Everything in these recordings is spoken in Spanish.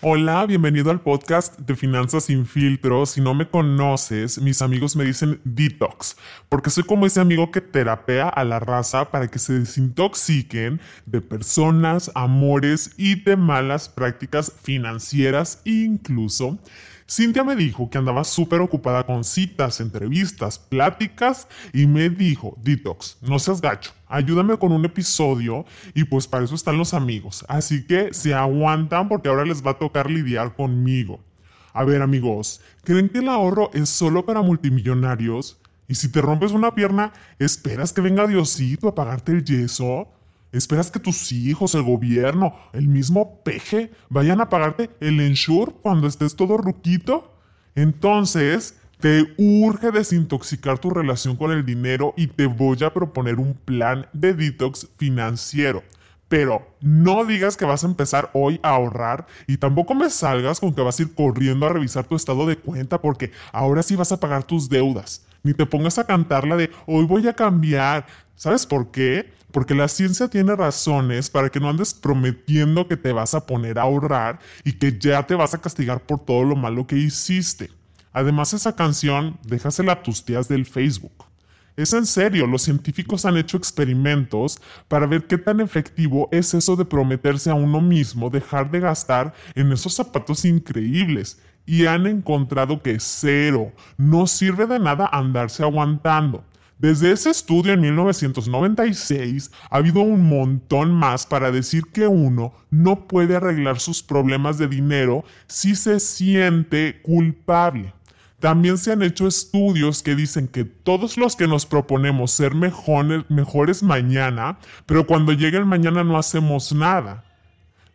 Hola, bienvenido al podcast de Finanzas sin filtro. Si no me conoces, mis amigos me dicen detox, porque soy como ese amigo que terapea a la raza para que se desintoxiquen de personas, amores y de malas prácticas financieras, incluso Cintia me dijo que andaba súper ocupada con citas, entrevistas, pláticas y me dijo, Detox, no seas gacho, ayúdame con un episodio y pues para eso están los amigos. Así que se aguantan porque ahora les va a tocar lidiar conmigo. A ver amigos, ¿creen que el ahorro es solo para multimillonarios? Y si te rompes una pierna, ¿esperas que venga Diosito a pagarte el yeso? ¿Esperas que tus hijos, el gobierno, el mismo peje vayan a pagarte el ensure cuando estés todo ruquito? Entonces, te urge desintoxicar tu relación con el dinero y te voy a proponer un plan de detox financiero. Pero no digas que vas a empezar hoy a ahorrar y tampoco me salgas con que vas a ir corriendo a revisar tu estado de cuenta porque ahora sí vas a pagar tus deudas. Ni te pongas a cantar la de hoy voy a cambiar. ¿Sabes por qué? Porque la ciencia tiene razones para que no andes prometiendo que te vas a poner a ahorrar y que ya te vas a castigar por todo lo malo que hiciste. Además, esa canción, déjasela a tus tías del Facebook. Es en serio, los científicos han hecho experimentos para ver qué tan efectivo es eso de prometerse a uno mismo dejar de gastar en esos zapatos increíbles y han encontrado que cero, no sirve de nada andarse aguantando. Desde ese estudio en 1996 ha habido un montón más para decir que uno no puede arreglar sus problemas de dinero si se siente culpable. También se han hecho estudios que dicen que todos los que nos proponemos ser mejores, mañana, pero cuando llega el mañana no hacemos nada.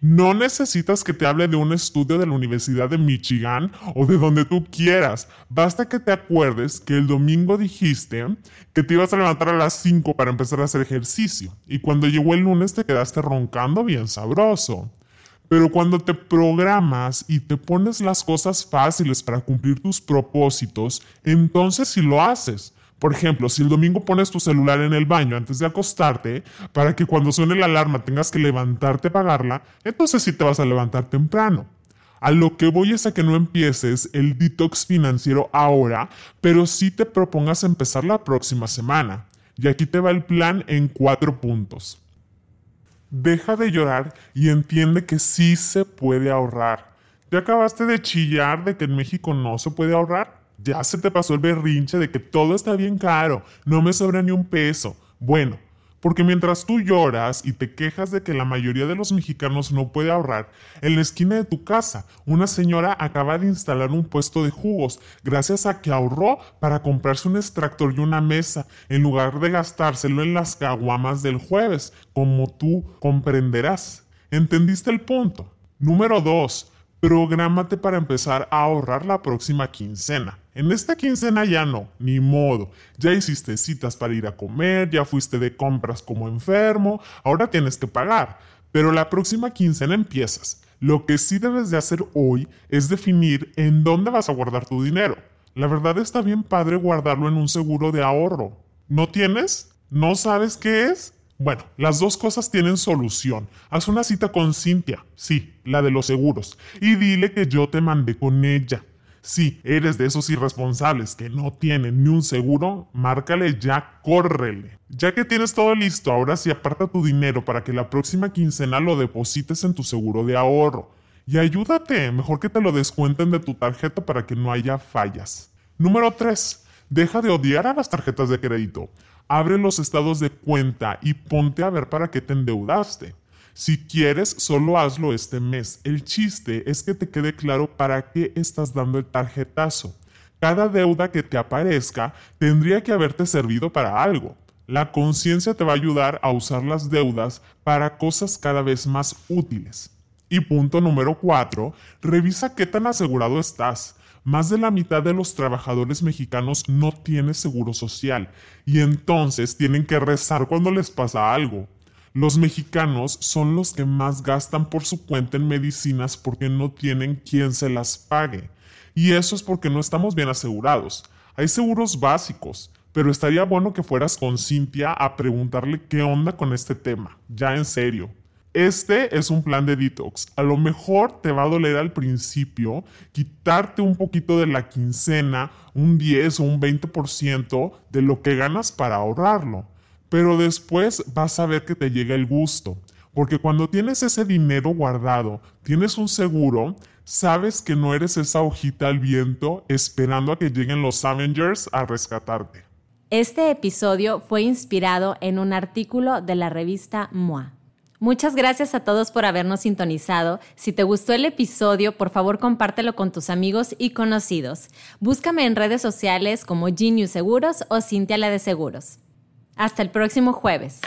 No necesitas que te hable de un estudio de la Universidad de Michigan o de donde tú quieras. Basta que te acuerdes que el domingo dijiste que te ibas a levantar a las 5 para empezar a hacer ejercicio. Y cuando llegó el lunes te quedaste roncando bien sabroso. Pero cuando te programas y te pones las cosas fáciles para cumplir tus propósitos, entonces sí lo haces. Por ejemplo, si el domingo pones tu celular en el baño antes de acostarte, para que cuando suene la alarma tengas que levantarte a pagarla, entonces sí te vas a levantar temprano. A lo que voy es a que no empieces el detox financiero ahora, pero sí te propongas empezar la próxima semana. Y aquí te va el plan en cuatro puntos. Deja de llorar y entiende que sí se puede ahorrar. ¿Te acabaste de chillar de que en México no se puede ahorrar? Ya se te pasó el berrinche de que todo está bien caro, no me sobra ni un peso. Bueno, porque mientras tú lloras y te quejas de que la mayoría de los mexicanos no puede ahorrar, en la esquina de tu casa una señora acaba de instalar un puesto de jugos gracias a que ahorró para comprarse un extractor y una mesa en lugar de gastárselo en las caguamas del jueves, como tú comprenderás. ¿Entendiste el punto? Número 2. Prográmate para empezar a ahorrar la próxima quincena. En esta quincena ya no, ni modo. Ya hiciste citas para ir a comer, ya fuiste de compras como enfermo, ahora tienes que pagar. Pero la próxima quincena empiezas. Lo que sí debes de hacer hoy es definir en dónde vas a guardar tu dinero. La verdad está bien padre guardarlo en un seguro de ahorro. ¿No tienes? ¿No sabes qué es? Bueno, las dos cosas tienen solución. Haz una cita con Cintia, sí, la de los seguros, y dile que yo te mandé con ella. Si eres de esos irresponsables que no tienen ni un seguro, márcale ya, córrele. Ya que tienes todo listo, ahora sí aparta tu dinero para que la próxima quincena lo deposites en tu seguro de ahorro. Y ayúdate, mejor que te lo descuenten de tu tarjeta para que no haya fallas. Número 3. Deja de odiar a las tarjetas de crédito. Abre los estados de cuenta y ponte a ver para qué te endeudaste. Si quieres, solo hazlo este mes. El chiste es que te quede claro para qué estás dando el tarjetazo. Cada deuda que te aparezca tendría que haberte servido para algo. La conciencia te va a ayudar a usar las deudas para cosas cada vez más útiles. Y punto número 4, revisa qué tan asegurado estás. más de la mitad de los trabajadores mexicanos no tiene seguro social y entonces tienen que rezar cuando les pasa algo. Los mexicanos son los que más gastan por su cuenta en medicinas porque no tienen quien se las pague. Y eso es porque no estamos bien asegurados. Hay seguros básicos, pero estaría bueno que fueras con Cintia a preguntarle qué onda con este tema, ya en serio. Este es un plan de detox. A lo mejor te va a doler al principio quitarte un poquito de la quincena, un 10 o un 20% de lo que ganas para ahorrarlo. Pero después vas a ver que te llega el gusto. Porque cuando tienes ese dinero guardado, tienes un seguro, sabes que no eres esa hojita al viento esperando a que lleguen los Avengers a rescatarte. Este episodio fue inspirado en un artículo de la revista MOA. Muchas gracias a todos por habernos sintonizado. Si te gustó el episodio, por favor compártelo con tus amigos y conocidos. Búscame en redes sociales como Genius Seguros o Cintia la de Seguros. Hasta el próximo jueves.